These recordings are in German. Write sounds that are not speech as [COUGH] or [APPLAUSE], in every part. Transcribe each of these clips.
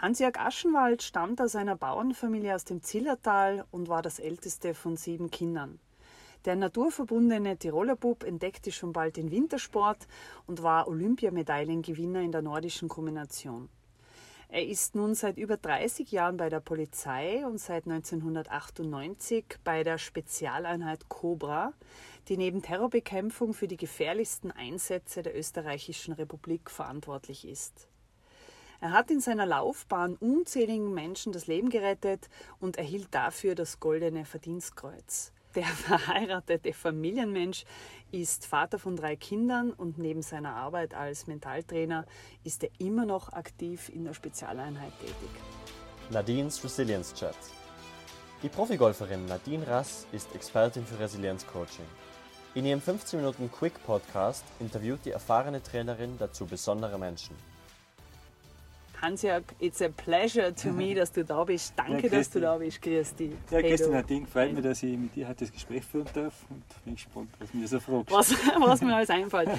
Hans-Jörg Aschenwald stammt aus einer Bauernfamilie aus dem Zillertal und war das älteste von sieben Kindern. Der naturverbundene Tiroler Bub entdeckte schon bald den Wintersport und war Olympiamedaillengewinner in der nordischen Kombination. Er ist nun seit über 30 Jahren bei der Polizei und seit 1998 bei der Spezialeinheit Cobra, die neben Terrorbekämpfung für die gefährlichsten Einsätze der österreichischen Republik verantwortlich ist. Er hat in seiner Laufbahn unzähligen Menschen das Leben gerettet und erhielt dafür das Goldene Verdienstkreuz. Der [LAUGHS] verheiratete Familienmensch ist Vater von drei Kindern und neben seiner Arbeit als Mentaltrainer ist er immer noch aktiv in der Spezialeinheit tätig. Nadines Resilience Chat. Die Profigolferin Nadine Rass ist Expertin für Resilienzcoaching. In ihrem 15 Minuten Quick Podcast interviewt die erfahrene Trainerin dazu besondere Menschen. Hans-Jörg, it's a pleasure to me, [LAUGHS] dass du da bist. Danke, ja, dass du da bist. Grüß dich. Ja, hey, Christian Nadine, freut mich, dass ich mit dir heute das Gespräch führen darf und bin gespannt, was mir so fragst. Was, [LAUGHS] was mir alles einfällt.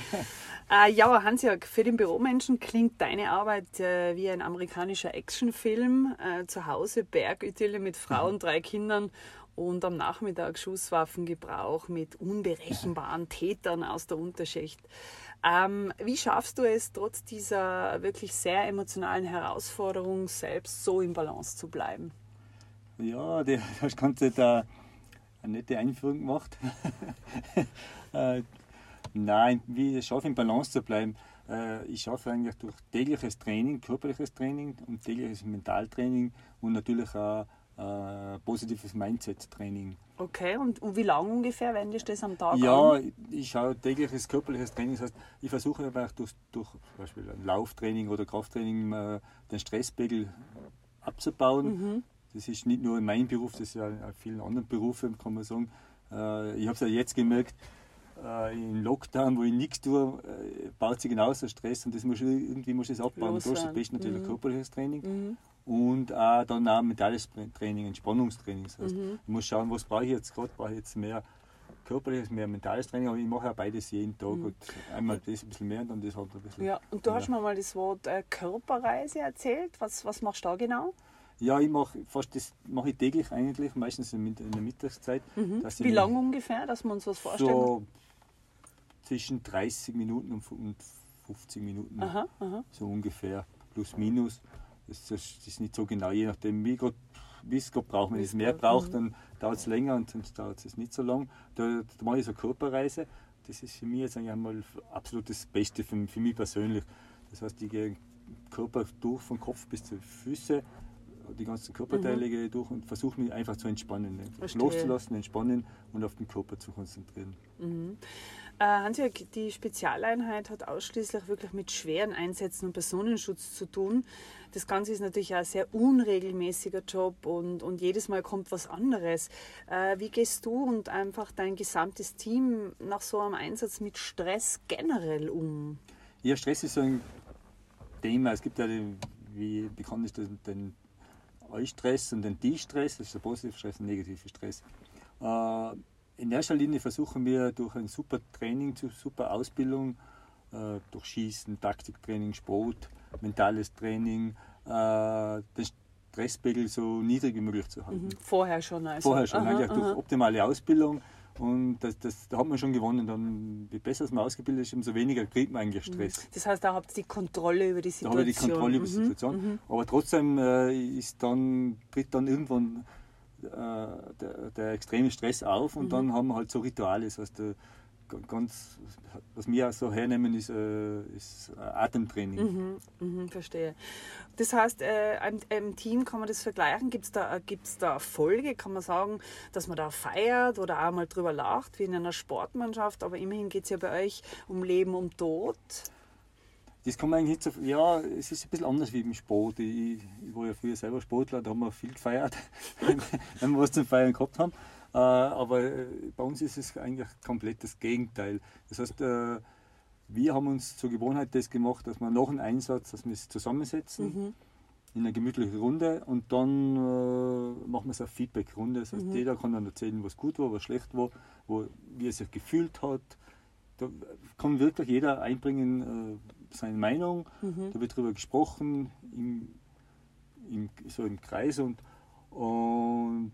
äh, [LAUGHS] ja, Hans-Jörg, für den Büromenschen klingt deine Arbeit äh, wie ein amerikanischer Actionfilm. Äh, zu Hause Bergidylle mit Frau und drei Kindern und am Nachmittag Schusswaffengebrauch mit unberechenbaren Tätern aus der Unterschicht. Ähm, wie schaffst du es, trotz dieser wirklich sehr emotionalen Herausforderung selbst so im Balance zu bleiben? Ja, [LAUGHS] du hast ganz da eine nette Einführung gemacht. [LAUGHS] äh, nein, wie ich schaffe, im Balance zu bleiben? Äh, ich schaffe eigentlich durch tägliches Training, körperliches Training und tägliches Mentaltraining und natürlich auch äh, positives Mindset-Training. Okay, und, und wie lange ungefähr wendest du das am Tag ja, an? ich schaue tägliches körperliches Training. Das heißt, ich versuche aber auch durch, durch zum Beispiel ein Lauftraining oder Krafttraining äh, den Stresspegel abzubauen. Mhm. Das ist nicht nur in meinem Beruf, das ist ja in vielen anderen Berufen, kann man sagen. Äh, ich habe es ja jetzt gemerkt, äh, im Lockdown, wo ich nichts tue, äh, baut sich genauso Stress und das muss irgendwie muss ich abbauen. Los, da ist natürlich mhm. körperliches Training. Mhm und auch dann auch mentales Training, Entspannungstraining. Das heißt, mhm. ich muss schauen, was brauche ich jetzt gerade, brauche ich jetzt mehr körperliches, mehr mentales Training, aber ich mache auch beides jeden Tag. Mhm. Und einmal das ein bisschen mehr und dann das halt ein bisschen. Ja, und du hast mir mal das Wort äh, Körperreise erzählt. Was, was machst du da genau? Ja, ich mache fast das mache ich täglich eigentlich, meistens in der Mittagszeit. Mhm. Wie lange ungefähr, dass wir uns was vorstellen? So zwischen 30 Minuten und 50 Minuten. Aha, aha. So ungefähr, plus minus. Das, das, ist nicht so genau, je nachdem, wie es gerade braucht. Wenn es mehr braucht, dann dauert es länger und sonst dauert es nicht so lang. Da, da mache ich so eine Körperreise. Das ist für mich jetzt eigentlich einmal absolut das Beste für, für mich persönlich. Das heißt, ich gehe Körper durch, von Kopf bis zu Füße, die ganzen Körperteile mhm. gehe ich durch und versuche mich einfach zu entspannen. Loszulassen, entspannen und auf den Körper zu konzentrieren. Mhm. Äh, Hansjörg, die Spezialeinheit hat ausschließlich wirklich mit schweren Einsätzen und Personenschutz zu tun. Das Ganze ist natürlich ein sehr unregelmäßiger Job und, und jedes Mal kommt was anderes. Äh, wie gehst du und einfach dein gesamtes Team nach so einem Einsatz mit Stress generell um? Ja, Stress ist so ein Thema. Es gibt ja, den, wie bekannt ist, den, den Eustress und den Die-Stress. Das ist der positive Stress und der negative Stress. Äh, in erster Linie versuchen wir durch ein super Training, super Ausbildung, äh, durch Schießen, Taktiktraining, Sport, mentales Training, äh, den Stresspegel so niedrig wie möglich zu halten. Mhm. Vorher schon also? Vorher schon, aha, aha. durch optimale Ausbildung. Und das, das, da hat man schon gewonnen. Dann, je besser man ausgebildet ist, umso weniger kriegt man eigentlich Stress. Mhm. Das heißt, da habt ihr die Kontrolle über die Situation. Da habe ich die Kontrolle über die mhm. Situation. Mhm. Aber trotzdem äh, ist dann, tritt dann irgendwann der, der, extreme Stress auf und mhm. dann haben wir halt so Rituale. Das heißt, äh, ganz, was wir so hernehmen, ist, äh, ist Atemtraining. Mhm, mh, verstehe. Das heißt, äh, im, im, Team kann man das vergleichen. Gibt es da, gibt's da Erfolge? Kann man sagen, dass man da feiert oder auch mal drüber lacht, wie in einer Sportmannschaft? Aber immerhin geht es ja bei euch um Leben, um Tod. Das kann man eigentlich nicht so. Ja, es ist ein bisschen anders wie im Sport. Ich, ich war ja früher selber Sportler, da haben wir viel gefeiert, [LAUGHS] wenn wir was zum Feiern gehabt haben. Äh, aber äh, bei uns ist es eigentlich komplett das Gegenteil. Das heißt, äh, wir haben uns zur Gewohnheit das gemacht, dass wir nach einem Einsatz, dass wir es zusammensetzen mhm. in einer gemütlichen Runde und dann äh, machen wir es eine Feedback-Runde. Das heißt, mhm. jeder kann dann erzählen, was gut war, was schlecht war, wo, wie er sich gefühlt hat. Da kann wirklich jeder einbringen seine Meinung. Mhm. Da wird darüber gesprochen. Im, so im Kreis und, und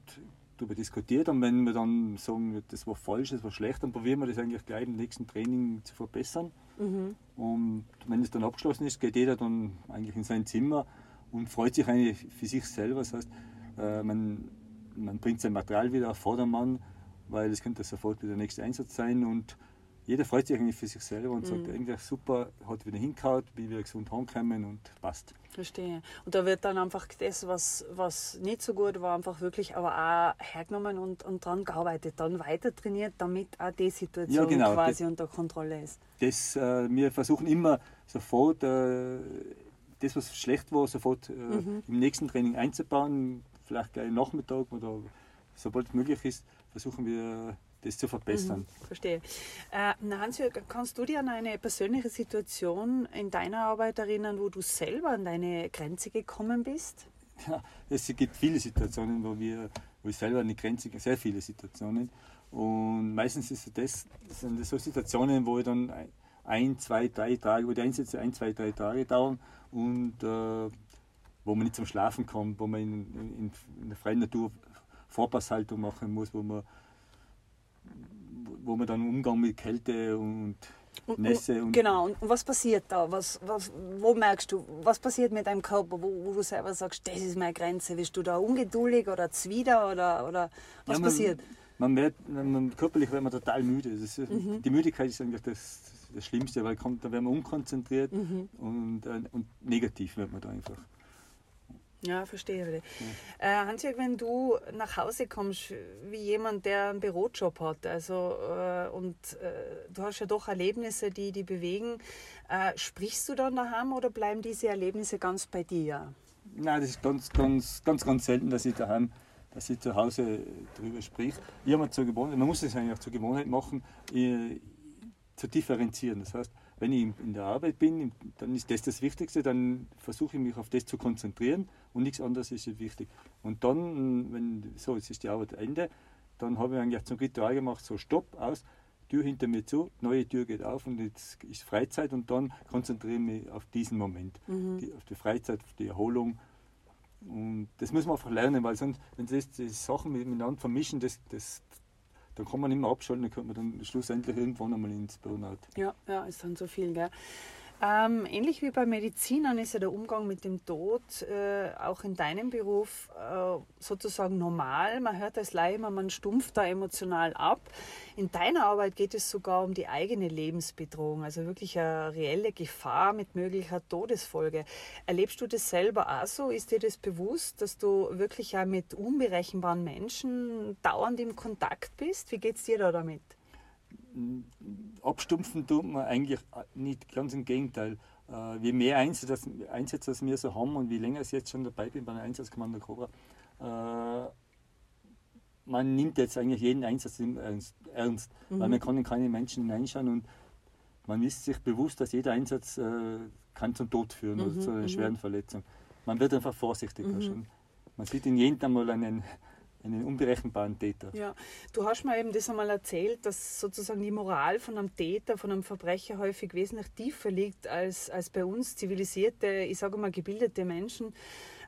darüber diskutiert. Und wenn wir dann sagen, das war falsch, das war schlecht, dann probieren wir das eigentlich gleich im nächsten Training zu verbessern. Mhm. Und wenn es dann abgeschlossen ist, geht jeder dann eigentlich in sein Zimmer und freut sich eigentlich für sich selber. Das heißt, äh, man, man bringt sein Material wieder auf Vordermann, weil es könnte sofort wieder der nächste Einsatz sein und jeder freut sich eigentlich für sich selber und sagt, mhm. irgendwie super, hat wieder hingehauen, bin wieder gesund heimgekommen und passt. Verstehe. Und da wird dann einfach das, was, was nicht so gut war, einfach wirklich aber auch hergenommen und, und dran gearbeitet, dann weiter trainiert, damit auch die Situation ja, genau, quasi das, unter Kontrolle ist. Das, äh, wir versuchen immer sofort, äh, das, was schlecht war, sofort äh, mhm. im nächsten Training einzubauen, vielleicht gleich Nachmittag oder sobald es möglich ist, versuchen wir das zu verbessern. Mhm, verstehe. Äh, hans kannst du dir an eine persönliche Situation in deiner Arbeit erinnern, wo du selber an deine Grenze gekommen bist? Ja, es gibt viele Situationen, wo, wir, wo ich selber an die Grenze sehr viele Situationen. Und meistens ist das, sind das so Situationen, wo ich dann ein, zwei, drei Tage, wo die Einsätze ein, zwei, drei Tage dauern und äh, wo man nicht zum Schlafen kommt, wo man in, in, in der freien Natur Vorpasshaltung machen muss, wo man wo man dann Umgang mit Kälte und Nässe und. Genau, und was passiert da? Was, was, wo merkst du, was passiert mit deinem Körper, wo, wo du selber sagst, das ist meine Grenze? Bist du da ungeduldig oder zwider oder, oder was ja, man, passiert? Man wird, man, körperlich wird man total müde. Ist, mhm. Die Müdigkeit ist eigentlich das, das Schlimmste, weil kommt, da wird man unkonzentriert mhm. und, äh, und negativ wird man da einfach. Ja, verstehe. Ja. Äh, Hansjörg, wenn du nach Hause kommst, wie jemand, der einen Bürojob hat, also äh, und äh, du hast ja doch Erlebnisse, die die bewegen, äh, sprichst du dann daheim oder bleiben diese Erlebnisse ganz bei dir? Nein, das ist ganz, ganz, ganz, ganz selten, dass ich daheim, dass ich zu Hause darüber sprich. Ich habe zur Gewohnheit, man muss es eigentlich auch zur Gewohnheit machen, äh, zu differenzieren. Das heißt, wenn ich in der Arbeit bin, dann ist das das Wichtigste, dann versuche ich mich auf das zu konzentrieren und nichts anderes ist wichtig. Und dann, wenn so, jetzt ist die Arbeit Ende, dann habe ich eigentlich zum Ritual gemacht, so Stopp, aus, Tür hinter mir zu, neue Tür geht auf und jetzt ist Freizeit und dann konzentriere ich mich auf diesen Moment, mhm. die, auf die Freizeit, auf die Erholung. Und das muss man einfach lernen, weil sonst, wenn Sie die Sachen miteinander vermischen, das, das, dann kann man nicht mehr abschalten, dann kommt man dann schlussendlich irgendwann einmal ins Burnout. Ja, ja, ist dann so viel, gell? Ähm, ähnlich wie bei Medizinern ist ja der Umgang mit dem Tod äh, auch in deinem Beruf äh, sozusagen normal. Man hört als Laie immer, man stumpft da emotional ab. In deiner Arbeit geht es sogar um die eigene Lebensbedrohung, also wirklich eine reelle Gefahr mit möglicher Todesfolge. Erlebst du das selber auch so? Ist dir das bewusst, dass du wirklich auch mit unberechenbaren Menschen dauernd im Kontakt bist? Wie geht es dir da damit? Abstumpfen tut man eigentlich nicht, ganz im Gegenteil. Äh, je mehr Einsätze, Einsätze das wir so haben und wie länger ich jetzt schon dabei bin bei der Einsatzkommando Cobra, äh, man nimmt jetzt eigentlich jeden Einsatz ernst, ernst mhm. weil man kann in keine Menschen hineinschauen und man ist sich bewusst, dass jeder Einsatz äh, kann zum Tod führen mhm. oder zu einer mhm. schweren Verletzung. Man wird einfach vorsichtiger mhm. schon. Man sieht in jedem einmal einen, einen unberechenbaren Täter. Ja, du hast mir eben das einmal erzählt, dass sozusagen die Moral von einem Täter, von einem Verbrecher häufig wesentlich tiefer liegt als, als bei uns zivilisierte, ich sage mal gebildete Menschen.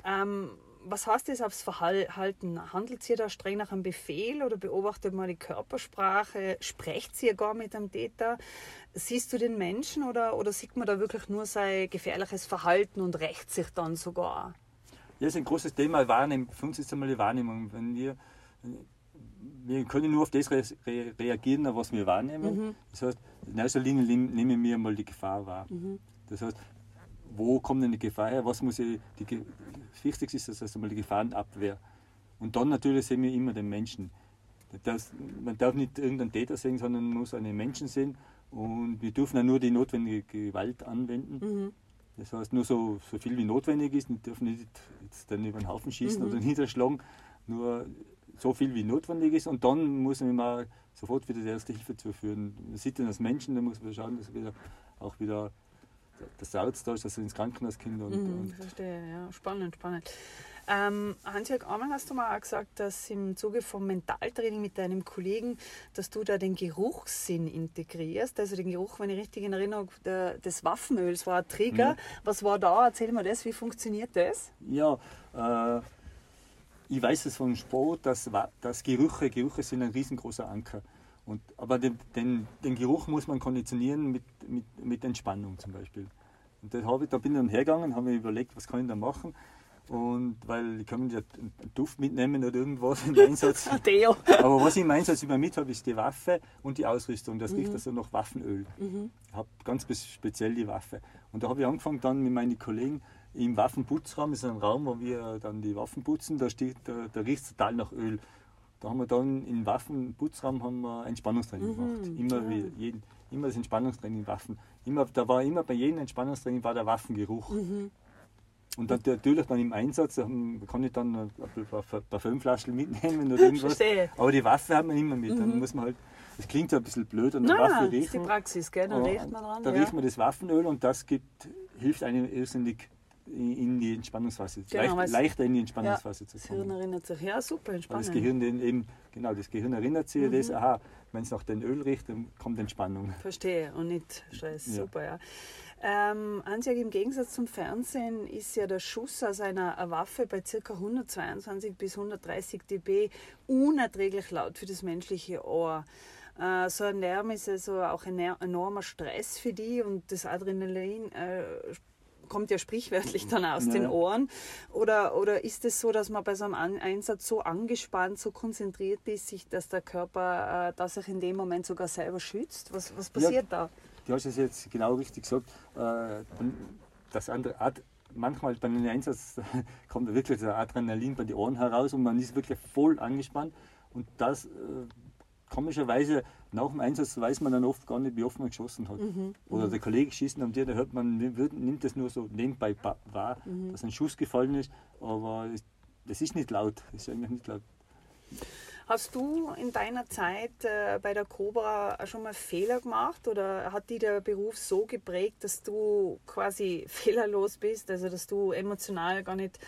Ähm, was heißt das aufs Verhalten? Handelt sie da streng nach einem Befehl oder beobachtet man die Körpersprache? Sprecht sie gar mit einem Täter? Siehst du den Menschen oder, oder sieht man da wirklich nur sein gefährliches Verhalten und rächt sich dann sogar? Ja, das ist ein großes Thema, Wahrnehmung. Für uns ist es einmal die Wahrnehmung. Wenn wir, wir können nur auf das re reagieren, was wir wahrnehmen. Mhm. Das heißt, in erster Linie nehmen wir mal die Gefahr wahr. Mhm. Das heißt, wo kommt denn die Gefahr her? Was muss ich, die, das Wichtigste ist das heißt einmal die Gefahrenabwehr. Und dann natürlich sehen wir immer den Menschen. Das, man darf nicht irgendeinen Täter sehen, sondern man muss einen Menschen sehen. Und wir dürfen ja nur die notwendige Gewalt anwenden. Mhm. Das heißt, nur so, so viel wie notwendig ist, wir dürfen nicht jetzt dann über den Haufen schießen mhm. oder niederschlagen, nur so viel wie notwendig ist und dann muss man mal sofort wieder die erste Hilfe zuführen. Man sieht dann als Menschen, da muss man schauen, dass wieder auch wieder das Arzt da ist, dass er ins Krankenhaus kommt. Und, mhm, und verstehe, ja, spannend, spannend. Ähm, Hans-Jörg, einmal hast du mal auch gesagt, dass im Zuge vom Mentaltraining mit deinem Kollegen, dass du da den Geruchssinn integrierst. Also den Geruch, wenn ich richtig in Erinnerung, der, des Waffenöls war ein Trigger. Mhm. Was war da? Erzähl mir das, wie funktioniert das? Ja, äh, ich weiß es vom Sport, dass, dass Gerüche, Gerüche sind ein riesengroßer Anker. Und, aber den, den, den Geruch muss man konditionieren mit, mit, mit Entspannung zum Beispiel. Und habe ich, da bin ich dann hergegangen, habe mir überlegt, was kann ich da machen. Und weil kann mir ja einen Duft mitnehmen oder irgendwas im [LAUGHS] Einsatz. Deo. Aber was ich im Einsatz immer mit habe, ist die Waffe und die Ausrüstung. Das riecht also nach Waffenöl. Ich habe ganz speziell die Waffe. Und da habe ich angefangen dann mit meinen Kollegen im Waffenputzraum, das ist ein Raum, wo wir dann die Waffen putzen, da, steht, da, da riecht es total nach Öl. Da haben wir dann im Waffenputzraum haben wir Entspannungstraining gemacht. Immer, wie, jeden, immer das Entspannungstraining in Waffen. Immer, da war immer bei jedem Entspannungstraining war der Waffengeruch. Und dann natürlich dann im Einsatz kann ich dann ein paar Parfümflaschen mitnehmen oder irgendwas. Verstehe. Aber die Waffe hat man immer mit. Dann muss man halt, das klingt so ein bisschen blöd an der Nein, Waffe das ist die riechen. Praxis, gell? Da aber riecht man dran. Da ja. riecht man das Waffenöl und das gibt, hilft einem irrsinnig in die Entspannungsphase, Genau, leicht, leichter in die Entspannungsphase zu Das Hirn kommen. erinnert sich. Ja, super, entspannend. das Gehirn eben, genau, das Gehirn erinnert sich Mhm. das, aha, wenn es nach dem Öl riecht, dann kommt Entspannung. Verstehe und nicht Stress. Ja. Super, ja. Ähm, Ansjag, im Gegensatz zum Fernsehen ist ja der Schuss aus einer Waffe bei ca. 122 bis 130 dB unerträglich laut für das menschliche Ohr. Äh, so ein Lärm ist also auch ein enormer Stress für die und das Adrenalin äh, kommt ja sprichwörtlich dann aus Ja. den Ohren. Oder, oder ist es so, dass man bei so einem An Einsatz so angespannt, so konzentriert ist, sich, dass der Körper äh, dass sich in dem Moment sogar selber schützt? Was, was passiert da? Du hast es jetzt genau richtig gesagt. äh, Das andere, Ad- manchmal bei einem Einsatz [LAUGHS] kommt wirklich der Adrenalin bei den Ohren heraus und man ist wirklich voll angespannt. Und das äh, komischerweise nach dem Einsatz weiß man dann oft gar nicht, wie oft man geschossen hat. Oder der Kollege schießt am dir, da hört man, wird- nimmt das nur so nebenbei wahr, dass ein Schuss gefallen ist, aber es, das ist nicht laut. Das ist eigentlich nicht laut. Hast du in deiner Zeit äh, bei der Cobra schon mal Fehler gemacht oder hat dich der Beruf so geprägt, dass du quasi [LAUGHS] fehlerlos bist, also dass du emotional gar nicht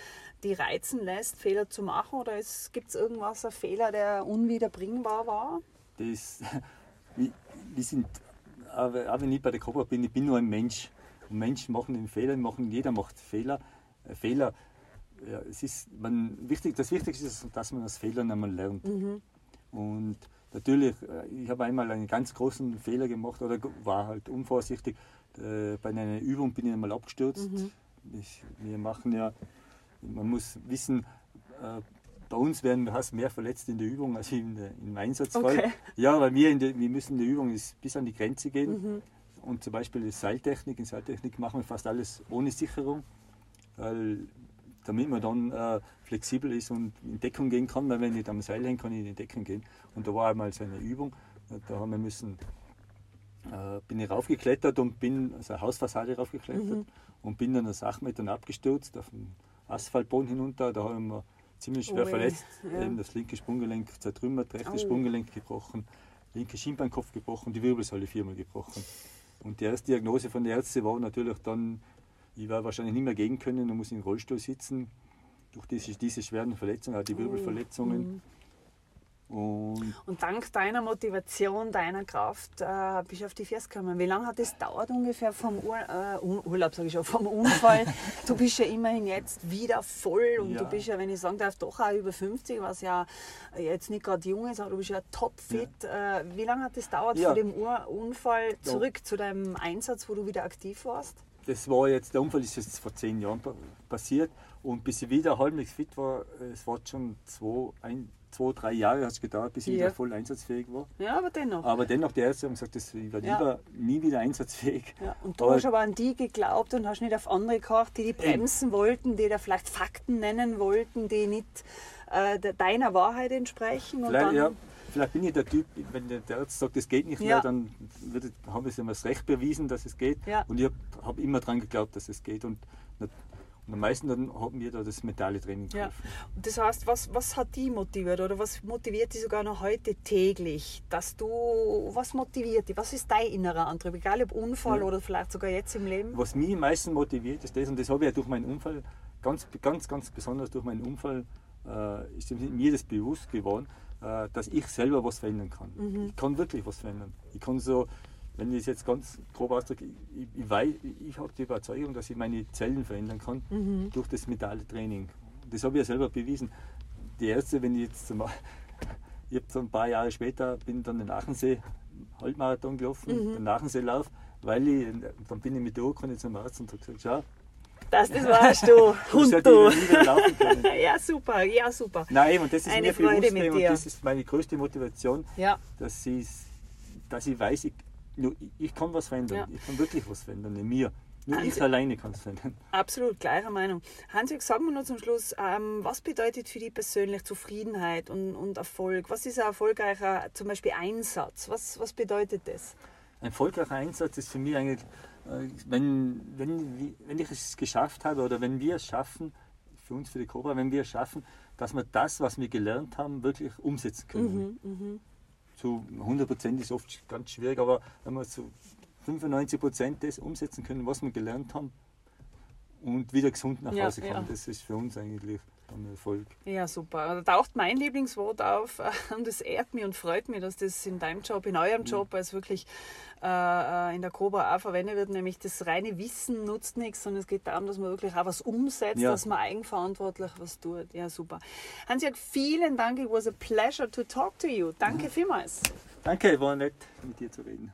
die reizen lässt, Fehler zu machen? Oder gibt es irgendwas, ein Fehler, der unwiederbringbar war? das, [LAUGHS] wir, sind, auch wenn ich bei der Cobra bin, ich bin nur ein Mensch. Und Menschen machen den Fehler, machen, jeder macht Fehler. Fehler, ja, es ist, man, wichtig, das Wichtigste ist, dass man aus Fehlern einmal lernt. Und natürlich, äh, ich habe einmal einen ganz großen Fehler gemacht oder war halt unvorsichtig. Äh, Bei einer Übung bin ich einmal abgestürzt. Ich, wir machen ja, man muss wissen, äh, bei uns werden fast mehr verletzt in der Übung als in der, im Einsatzfall. Okay. Ja, weil wir, in der, wir müssen in der Übung bis an die Grenze gehen. Und zum Beispiel die Seiltechnik, in Seiltechnik machen wir fast alles ohne Sicherung, weil, damit man dann äh, flexibel ist und in Deckung gehen kann, weil wenn ich am Seil hänge, kann ich in die Deckung gehen. Und da war einmal so eine Übung, da haben wir müssen, äh, bin ich raufgeklettert und bin, also eine Hausfassade raufgeklettert und bin dann aus acht Metern abgestürzt auf den Asphaltboden hinunter. Da haben wir ziemlich schwer Ui, verletzt, ja. eben das linke Sprunggelenk zertrümmert, rechte Au. Sprunggelenk gebrochen, linke Schienbeinkopf gebrochen, die Wirbelsäule viermal gebrochen. Und die erste Diagnose von der Ärzte war natürlich dann, ich werde wahrscheinlich nicht mehr gehen können und muss im Rollstuhl sitzen. Durch diese, diese schweren Verletzungen, auch die Wirbelverletzungen. Und Und dank deiner Motivation, deiner Kraft äh, bist du auf die Ferse gekommen. Wie lange hat es dauert ungefähr vom Ur äh, Urlaub, sage ich schon, vom Unfall? [LAUGHS] du bist ja immerhin jetzt wieder voll und du Ja. bist ja, wenn ich sagen darf, doch auch über 50, was ja jetzt nicht gerade jung ist, aber du bist ja topfit. Äh, wie lange hat es dauert Ja. von dem Ur Unfall zurück zu deinem Einsatz, wo du wieder aktiv warst? Das war jetzt, der Unfall ist jetzt vor zehn Jahren pa- passiert und bis ich wieder halbwegs fit war, es war schon zwei, ein, zwei drei Jahre hat es gedauert, bis ich Ja. wieder voll einsatzfähig war. Ja, aber dennoch. Aber dennoch, die Ärzte haben gesagt, das, ich werde Ja. lieber nie wieder einsatzfähig. Ja, und du Aber- hast aber an die geglaubt und hast nicht auf andere gehört, die die bremsen wollten, die da vielleicht Fakten nennen wollten, die nicht äh, de- deiner Wahrheit entsprechen. Vielleicht, dann, ja, vielleicht bin ich der Typ, wenn der Arzt sagt, es geht nicht Ja. mehr, dann wird, haben wir das Recht bewiesen, dass es geht. Ja. Und ich habe hab immer daran geglaubt, dass es geht. Und, und am meisten dann hat mir da das mentale Training ja. Und das heißt, was, was hat die motiviert oder was motiviert die sogar noch heute täglich? Dass du, was motiviert die? Was ist dein innerer Antrieb? Egal ob Unfall Ja. oder vielleicht sogar jetzt im Leben? Was mich am meisten motiviert, ist das, und das habe ich ja durch meinen Unfall ganz, ganz, ganz besonders durch meinen Unfall äh, ist mir das bewusst geworden, äh, dass ich selber was verändern kann. Mhm. Ich kann wirklich was verändern. Ich kann so, wenn ich es jetzt ganz grob ausdrücke, ich, ich, weiß, ich habe die Überzeugung, dass ich meine Zellen verändern kann mhm. durch das mentale Training. Das habe ich ja selber bewiesen. Die erste, wenn ich jetzt zum, [LAUGHS] ich habe so ein paar Jahre später bin dann den Aachensee Halbmarathon gelaufen, mhm. den Aachenseelauf, weil ich, dann bin ich mit der Urkunde zum Arzt und habe gesagt, schau, das, das warst du, Hund [LAUGHS] du. [LAUGHS] ja, super, ja, super. Nein, und das ist Eine mir Freude bewusst, mit dir. und das ist meine größte Motivation, ja. dass, dass ich weiß, ich, ich kann was verändern. Ja. Ich kann wirklich was verändern in mir. Nur Hans ich alleine kann es verändern. Absolut, gleicher Meinung. Hans, sag mir noch zum Schluss, ähm, was bedeutet für dich persönlich Zufriedenheit und, und Erfolg? Was ist ein erfolgreicher, zum Beispiel Einsatz? Was, was bedeutet das? Ein erfolgreicher Einsatz ist für mich eigentlich wenn, wenn, wenn ich es geschafft habe oder wenn wir es schaffen, für uns, für die Cobra, wenn wir es schaffen, dass wir das, was wir gelernt haben, wirklich umsetzen können. Mhm, mh. Zu 100 Prozent ist oft ganz schwierig, aber wenn wir zu 95 Prozent das umsetzen können, was wir gelernt haben und wieder gesund nach Hause kommen, ja. das ist für uns eigentlich ein Erfolg. Ja, super. Da taucht mein Lieblingswort auf [LAUGHS] und es ehrt mich und freut mich, dass das in deinem Job, in eurem Job als wirklich äh, in der Cobra auch verwendet wird, nämlich das reine Wissen nutzt nichts, sondern es geht darum, dass man wirklich auch was umsetzt, ja. dass man eigenverantwortlich was tut. Ja, super. Hans-Jörg, vielen Dank. It was a pleasure to talk to you. Danke vielmals. Danke, war nett, mit dir zu reden.